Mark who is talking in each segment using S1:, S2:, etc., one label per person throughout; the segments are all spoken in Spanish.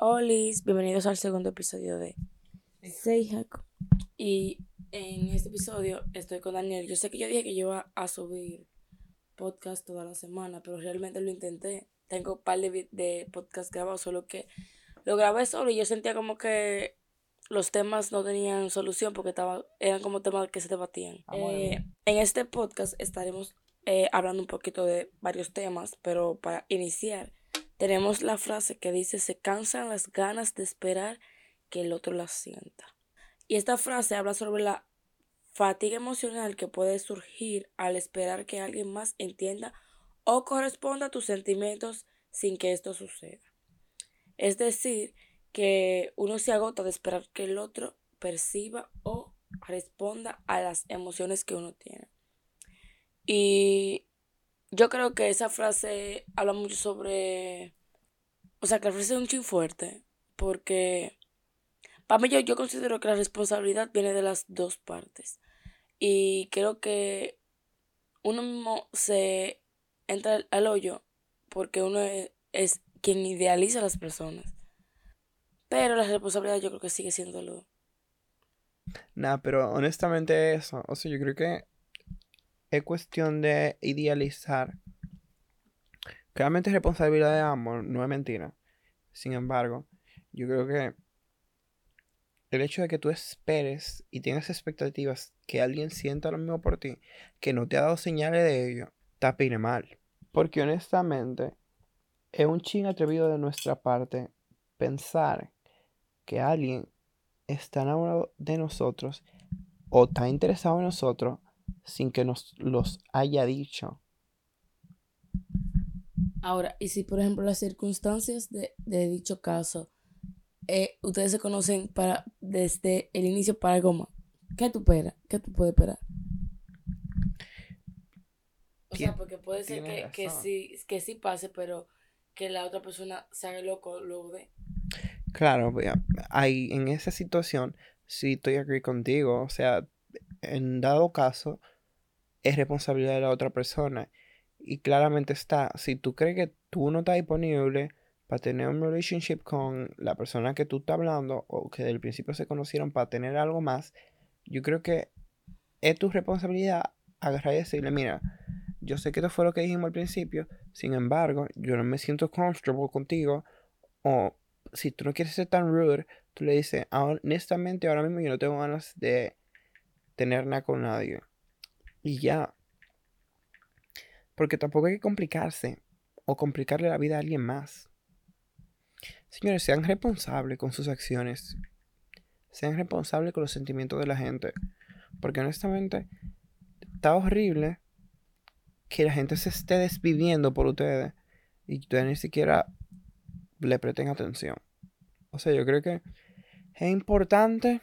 S1: Hola, bienvenidos al segundo episodio de Seihaku. Y en este episodio estoy con Daniel. Yo sé que yo dije que yo iba a subir podcast toda la semana, pero realmente lo intenté. Tengo un par de, de podcasts grabados, solo que lo grabé solo y yo sentía como que los temas no tenían solución porque estaba, eran como temas que se debatían. Ah, eh, en este podcast estaremos eh, hablando un poquito de varios temas, pero para iniciar tenemos la frase que dice, se cansan las ganas de esperar que el otro las sienta. Y esta frase habla sobre la fatiga emocional que puede surgir al esperar que alguien más entienda o corresponda a tus sentimientos sin que esto suceda. Es decir, que uno se agota de esperar que el otro perciba o responda a las emociones que uno tiene. Y yo creo que esa frase habla mucho sobre, o sea, que la frase es un chin fuerte, porque para mí yo, yo considero que la responsabilidad viene de las dos partes. Y creo que uno mismo se entra al hoyo porque uno es, es quien idealiza a las personas. Pero la responsabilidad yo creo que sigue siendo lo.
S2: Nah, pero honestamente eso. O sea, yo creo que es cuestión de idealizar. Claramente es responsabilidad de ambos, no es mentira. Sin embargo, yo creo que el hecho de que tú esperes y tengas expectativas que alguien sienta lo mismo por ti, que no te ha dado señales de ello, te mal. Porque honestamente, es un ching atrevido de nuestra parte pensar que alguien está enamorado de nosotros o está interesado en nosotros sin que nos los haya dicho.
S1: Ahora, y si por ejemplo las circunstancias de, dicho caso, eh, ustedes se conocen para desde el inicio para más, ¿qué tú esperas? ¿Qué tú puedes esperar? O sea, porque puede ser que, que, sí, que sí pase, pero que la otra persona se haga loco luego de.
S2: Claro, ahí en esa situación sí estoy aquí contigo. O sea, en dado caso, es responsabilidad de la otra persona. Y claramente está, si tú crees que tú no estás disponible para tener un relationship con la persona que tú estás hablando o que del principio se conocieron para tener algo más, yo creo que es tu responsabilidad agarrar y decirle, mira, yo sé que esto fue lo que dijimos al principio, sin embargo, yo no me siento comfortable contigo o si tú no quieres ser tan rude, tú le dices, honestamente, ahora mismo yo no tengo ganas de tener nada con nadie. Y ya. Porque tampoco hay que complicarse o complicarle la vida a alguien más. Señores, sean responsables con sus acciones. Sean responsables con los sentimientos de la gente. Porque honestamente, está horrible que la gente se esté desviviendo por ustedes y ustedes ni siquiera le presten atención. O sea, yo creo que es importante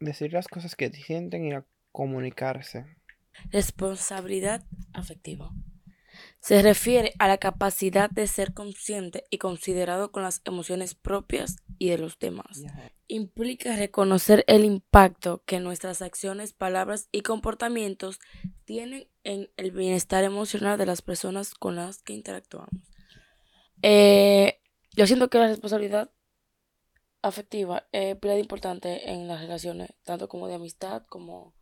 S2: decir las cosas que sienten y comunicarse.
S1: Responsabilidad afectiva. Se refiere a la capacidad de ser consciente y considerado con las emociones propias y de los demás. Implica reconocer el impacto que nuestras acciones, palabras y comportamientos tienen en el bienestar emocional de las personas con las que interactuamos. Eh, yo siento que la responsabilidad afectiva es muy importante en las relaciones, tanto como de amistad como,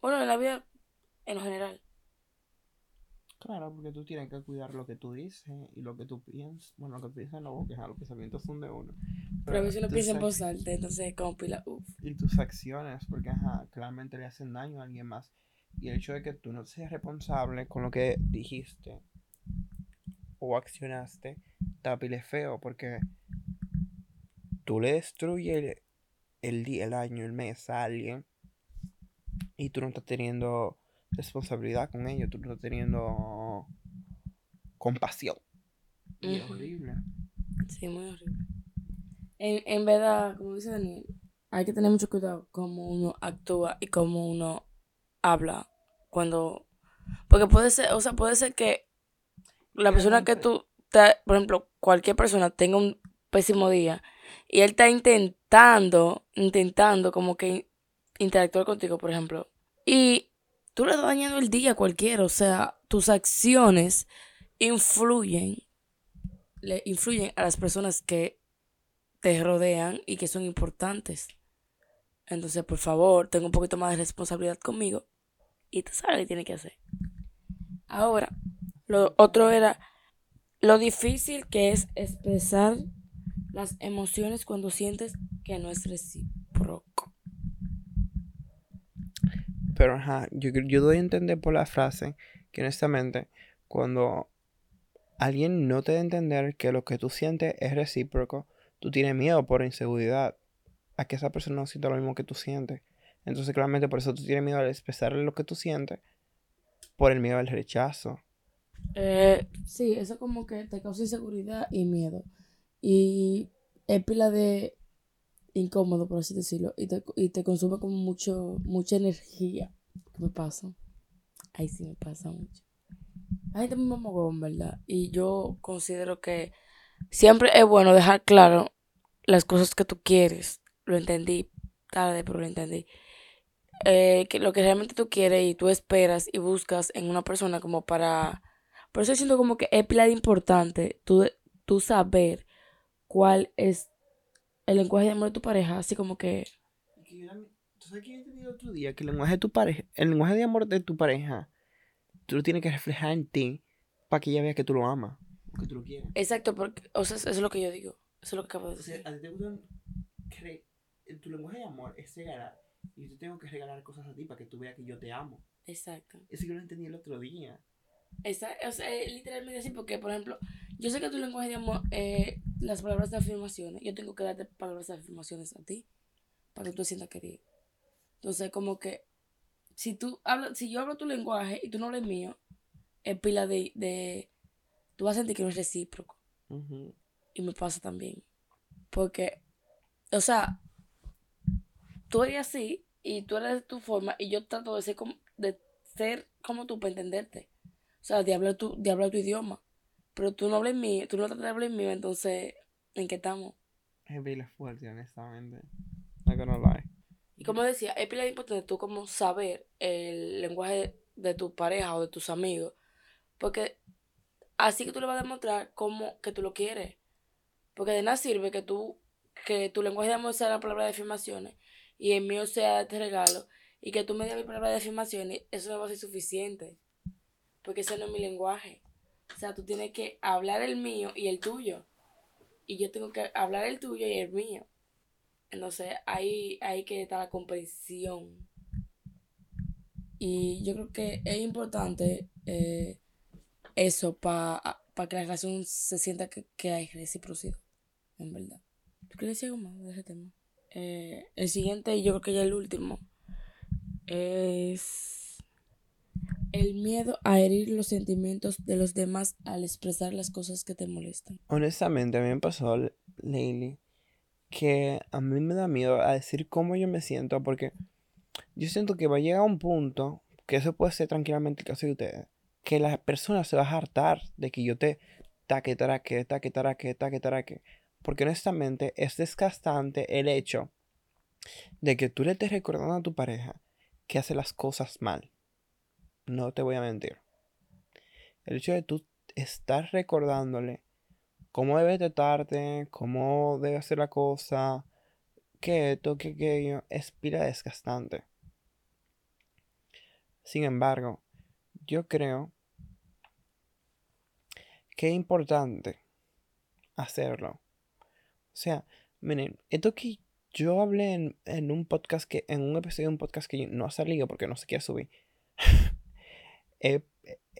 S1: bueno, en la vida en lo general.
S2: Claro, porque tú tienes que cuidar lo que tú dices y lo que tú piensas. Bueno, lo que piensas en la boca, los pensamientos son de uno.
S1: Pero, a veces uno piensa en voz alta, entonces como pila,
S2: Y tus acciones, porque ajá, claramente le hacen daño a alguien más. Y el hecho de que tú no seas responsable con lo que dijiste o accionaste, tapile feo porque tú le destruyes el, día, el año, el mes a alguien y tú no estás teniendo responsabilidad con ello, tú no estás teniendo compasión. Y es horrible.
S1: Sí, muy horrible. En, en verdad, como dice Daniel, hay que tener mucho cuidado cómo uno actúa y cómo uno habla cuando... Porque puede ser, o sea, puede ser que la persona que tú, por ejemplo, cualquier persona tenga un pésimo día y él está intentando, intentando como que interactuar contigo, por ejemplo, y tú le estás dañando el día a cualquiera, o sea, tus acciones influyen le influyen a las personas que te rodean y que son importantes. Entonces, por favor, tengo un poquito más de responsabilidad conmigo y tú sabes lo que tienes que hacer. Ahora, lo otro era lo difícil que es expresar las emociones cuando sientes que no es recíproco.
S2: Pero, ajá, yo, yo doy a entender por la frase que honestamente, cuando alguien no te da a entender que lo que tú sientes es recíproco, tú tienes miedo por inseguridad a que esa persona no sienta lo mismo que tú sientes. Entonces, claramente, por eso tú tienes miedo al expresarle lo que tú sientes, por el miedo al rechazo.
S1: Eh, sí, eso como que te causa inseguridad y miedo. Y es pila de incómodo, por así decirlo, y te, y te consume como mucho, mucha energía. ¿Qué me pasa? Ahí sí me pasa mucho. Hay gente muy mamogón, ¿verdad? Y yo considero que siempre es bueno dejar claro las cosas que tú quieres. Lo entendí tarde, pero lo entendí. Eh, que lo que realmente tú quieres y tú esperas y buscas en una persona como para... Por eso siento como que es pila de importante tú, tú saber cuál es el lenguaje de amor de tu pareja, así como que...
S2: ¿Tú sabes que yo el otro día? Que el lenguaje de tu pareja, el lenguaje de amor de tu pareja, tú lo tienes que reflejar en ti para que ella vea que tú lo amas, que tú lo quieres.
S1: Exacto, porque, o sea, eso es lo que yo digo, eso es lo que acabo de
S2: O sea,
S1: decir.
S2: a ti te gusta cre- tu lenguaje de amor es regalar y yo tengo que regalar cosas a ti para que tú veas que yo te amo.
S1: Exacto.
S2: Eso yo lo entendí el otro día.
S1: Esa, o sea, literalmente así, porque, por ejemplo, yo sé que tu lenguaje de amor es las palabras de afirmaciones. Yo tengo que darte palabras de afirmaciones a ti para que tú te sientas querido. Entonces, como que si tú hablas, si yo hablo tu lenguaje y tú no hablas mío, es pila de, de. Tú vas a sentir que no es recíproco. Y me pasa también. Porque, o sea, tú eres así y tú eres de tu forma y yo trato de ser como, de ser como tú para entenderte. O sea, de hablar tu, de hablar tu idioma. Pero tú no hablas mío, tú no tratas de hablar mío, entonces, ¿en qué estamos?
S2: Es pila fuerte, honestamente. Not gonna lie.
S1: Y como decía, es pila importante tú como saber el lenguaje de tu pareja o de tus amigos. Porque así que tú le vas a demostrar cómo que tú lo quieres. Porque de nada sirve que tú, que tu lenguaje de amor sea la palabra de afirmaciones y el mío sea este regalo y que tú me digas mi palabra de afirmaciones, eso no va a ser suficiente. Porque ese no es mi lenguaje. O sea, tú tienes que hablar el mío y el tuyo. Y yo tengo que hablar el tuyo y el mío. Entonces ahí, ahí que está la comprensión. Y yo creo que es importante eh, eso para que la relación se sienta que, que hay reciprocidad, en verdad. ¿Tú quieres decir algo más de ese tema? Eh, el siguiente, y yo creo que ya el último, es el miedo a herir los sentimientos de los demás al expresar las cosas que te molestan.
S2: Honestamente, a mí me pasó, Leili, que a mí me da miedo a decir cómo yo me siento porque yo siento que va a llegar un punto, que eso puede ser tranquilamente el caso de ustedes, que la persona se va a hartar de que yo te taque, taraque, taque, taraque, taque, taraque. Porque honestamente es desgastante el hecho de que tú le estés recordando a tu pareja que hace las cosas mal. No te voy a mentir. El hecho de tú estar recordándole cómo debe tratarte, cómo debe hacer la cosa, que esto, que aquello, es pila desgastante. Sin embargo, yo creo que es importante hacerlo. O sea, miren, esto que yo hablé en, en un podcast que, en un episodio de un podcast que no ha salido porque no se quiere subir, eh,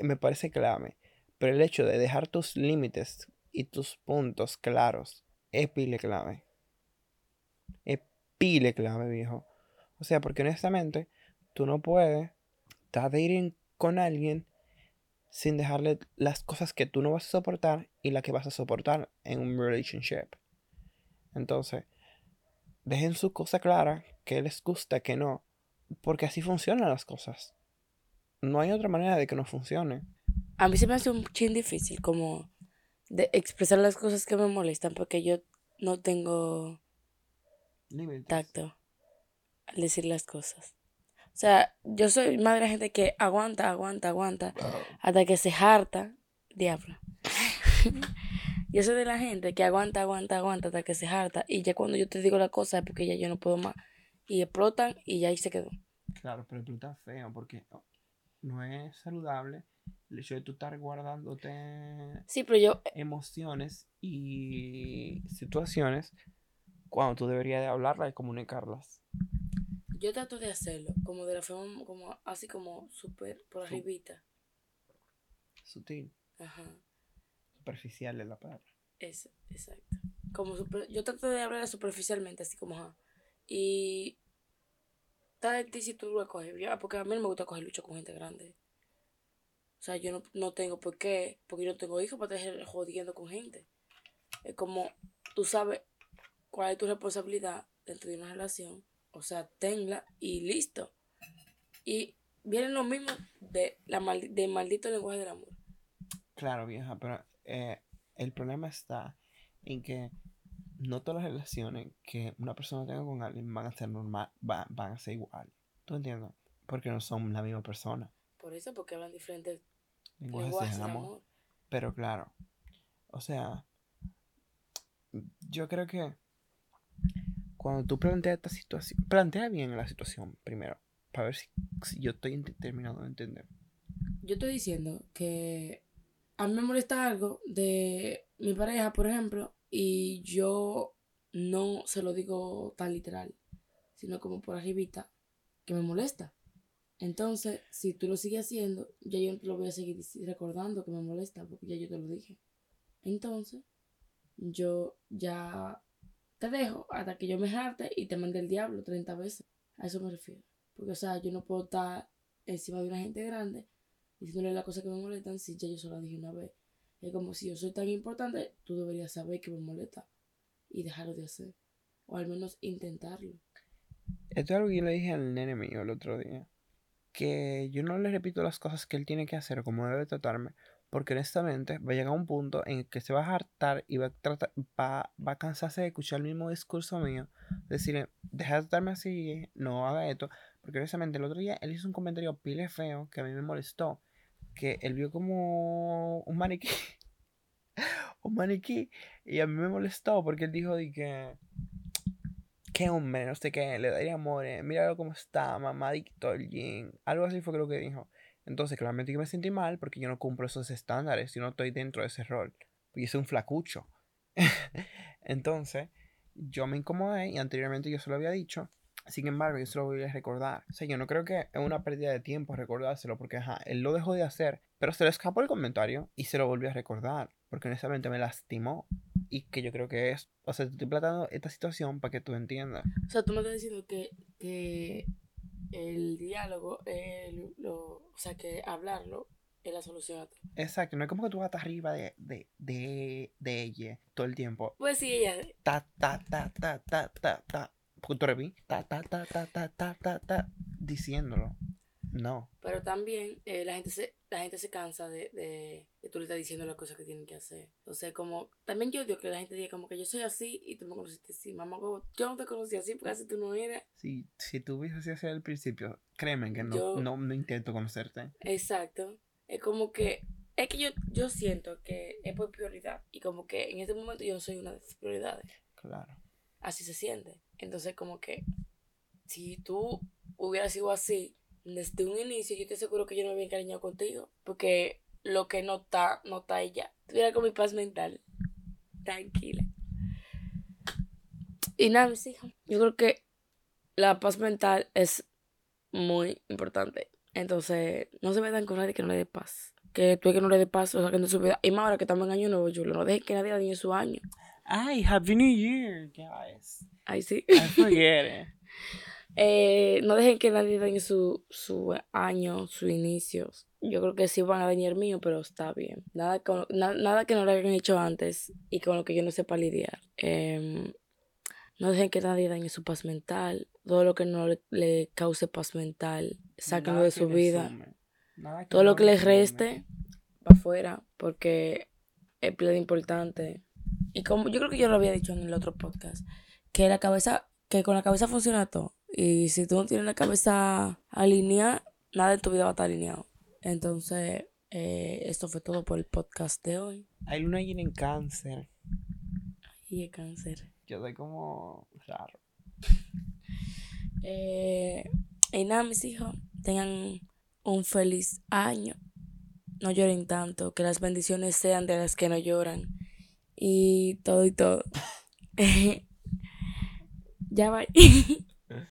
S2: me parece clave. Pero el hecho de dejar tus límites y tus puntos claros es pile clave. Es pile clave, viejo. O sea, porque honestamente, tú no puedes estar en- con alguien sin dejarle las cosas que tú no vas a soportar y las que vas a soportar en un relationship. Entonces, dejen su cosa clara, que les gusta, que no, porque así funcionan las cosas. No hay otra manera de que no funcione.
S1: A mí se me hace un chin difícil como de expresar las cosas que me molestan porque yo no tengo tacto al decir las cosas. O sea, yo soy más de la gente que aguanta, aguanta, aguanta, hasta que se harta. Diablo. Yo soy de la gente que aguanta, aguanta, aguanta hasta que se harta. Y ya cuando yo te digo la cosa es porque ya yo no puedo más. Y explotan y ya ahí se quedó.
S2: Claro, pero tú estás feo porque no es saludable el hecho de tú estar guardándote
S1: sí, pero yo...
S2: emociones y situaciones cuando tú deberías de hablarlas y comunicarlas.
S1: Yo trato de hacerlo, como de la forma, como así como súper por arribita.
S2: Sutil. Ajá. Superficial es la palabra.
S1: Eso, exacto. Como super, yo trato de hablar superficialmente, así como, ajá. Y está de ti si tú lo coges, ya, porque a mí no me gusta coger lucha con gente grande. O sea, yo no, no tengo por qué, porque yo no tengo hijos para estar jodiendo con gente. Es como, tú sabes cuál es tu responsabilidad dentro de una relación, o sea, tenla y listo. Y viene lo mismo de la de maldito lenguaje del amor.
S2: Claro, vieja, pero eh, el problema está en que no todas las relaciones que una persona tenga con alguien van a ser normal, van, a ser iguales. ¿Tú entiendes? Porque no son la misma persona.
S1: Por eso, porque hablan diferentes
S2: lenguajes de amor. Pero claro, o sea, yo creo que cuando tú planteas esta situación, plantea bien la situación primero, para ver si, si yo estoy terminando de entender.
S1: Yo estoy diciendo que a mí me molesta algo de mi pareja, por ejemplo, y yo no se lo digo tan literal, sino como por arribita, que me molesta. Entonces, si tú lo sigues haciendo, ya yo lo voy a seguir recordando que me molesta, porque ya yo te lo dije. Entonces, yo ya te dejo hasta que yo me jarte y te mande el diablo 30 veces. A eso me refiero. Porque, o sea, yo no puedo estar encima de una gente grande diciéndole las cosas que me molestan si ya yo solo dije una vez. Es como si yo soy tan importante, tú deberías saber que me molesta y dejarlo de hacer. O al menos intentarlo.
S2: Esto es algo que yo le dije al nene mío el otro día. Que yo no le repito las cosas que él tiene que hacer como debe tratarme. Porque honestamente va a llegar un punto en el que se va a hartar y va a, tratar, va, va a cansarse de escuchar el mismo discurso mío. Decirle, deja de tratarme así, no haga esto. Porque honestamente el otro día él hizo un comentario pile feo que a mí me molestó que él vio como un maniquí. un maniquí. Y a mí me molestó porque él dijo de que. Que hombre, no sé qué, le daría amor, míralo cómo está, mamadito el jean. Algo así fue lo que dijo. Entonces, claramente que me sentí mal porque yo no cumplo esos estándares, yo no estoy dentro de ese rol. Y soy un flacucho. Entonces, yo me incomodé y anteriormente yo se lo había dicho. Sin embargo, yo se lo voy a recordar. O sea, yo no creo que es una pérdida de tiempo recordárselo porque, ajá, él lo dejó de hacer, pero se le escapó el comentario y se lo volvió a recordar porque honestamente me lastimó y que yo creo que es, o sea, te estoy planteando esta situación para que tú entiendas.
S1: O sea, tú me estás diciendo que, que el diálogo, el, lo, o sea, que hablarlo es la solución.
S2: Exacto, no es como que tú vas arriba de, de, de, de ella todo el tiempo.
S1: Pues sí, ella.
S2: Ta, ta, ta, ta, ta, ta, ta punto ta, ta, ta, ta, ta, ta, ta, ta, diciéndolo. No.
S1: Pero también eh, la gente se la gente se cansa de, de, de tú le estás diciendo las cosas que tienen que hacer. Entonces, como, también yo digo que la gente diga como que yo soy así y tú me conociste así. Mamá, yo no te conocí así porque así tú no eres.
S2: Sí, si tú hubieses así al principio, créeme que no, no, no intento conocerte.
S1: Exacto. Es como que, es que yo, yo siento que es por prioridad. Y como que en este momento yo no soy una de tus prioridades. Claro. Así se siente. Entonces, como que si tú hubieras sido así desde un inicio, yo te aseguro que yo no me había encariñado contigo. Porque lo que no está, no está ella. Tuviera con mi paz mental. Tranquila. Y nada, mis hijos. Yo creo que la paz mental es muy importante. Entonces, no se metan con nadie que no le dé paz. Que tú que no le dé paz, o sea, que no su vida. Y más ahora que estamos en año nuevo, yo No dejes que nadie dañe su año.
S2: Ay, Happy New Year, guys.
S1: Ay, sí.
S2: I forget
S1: eh, no dejen que nadie dañe su, su año, su inicio. Yo creo que sí van a dañar mío, pero está bien. Nada, con, nada que no lo hayan hecho antes y con lo que yo no sepa lidiar. Em, no dejen que nadie dañe su paz mental. Todo lo que no le, cause paz mental, sáquenlo de su vida. Todo lo que les reste, para afuera, porque es pleno importante. Y como yo creo que yo lo había dicho en el otro podcast, que la cabeza, que con la cabeza funciona todo. Y si tú no tienes la cabeza alineada, nada en tu vida va a estar alineado. Entonces, Eh, esto fue todo por el podcast de hoy.
S2: Hay luna llena en cáncer.
S1: Y el cáncer.
S2: Yo soy como raro.
S1: Eh, y nada, mis hijos, tengan un feliz año. No lloren tanto, que las bendiciones sean de las que no lloran. Y todo y todo. ya va.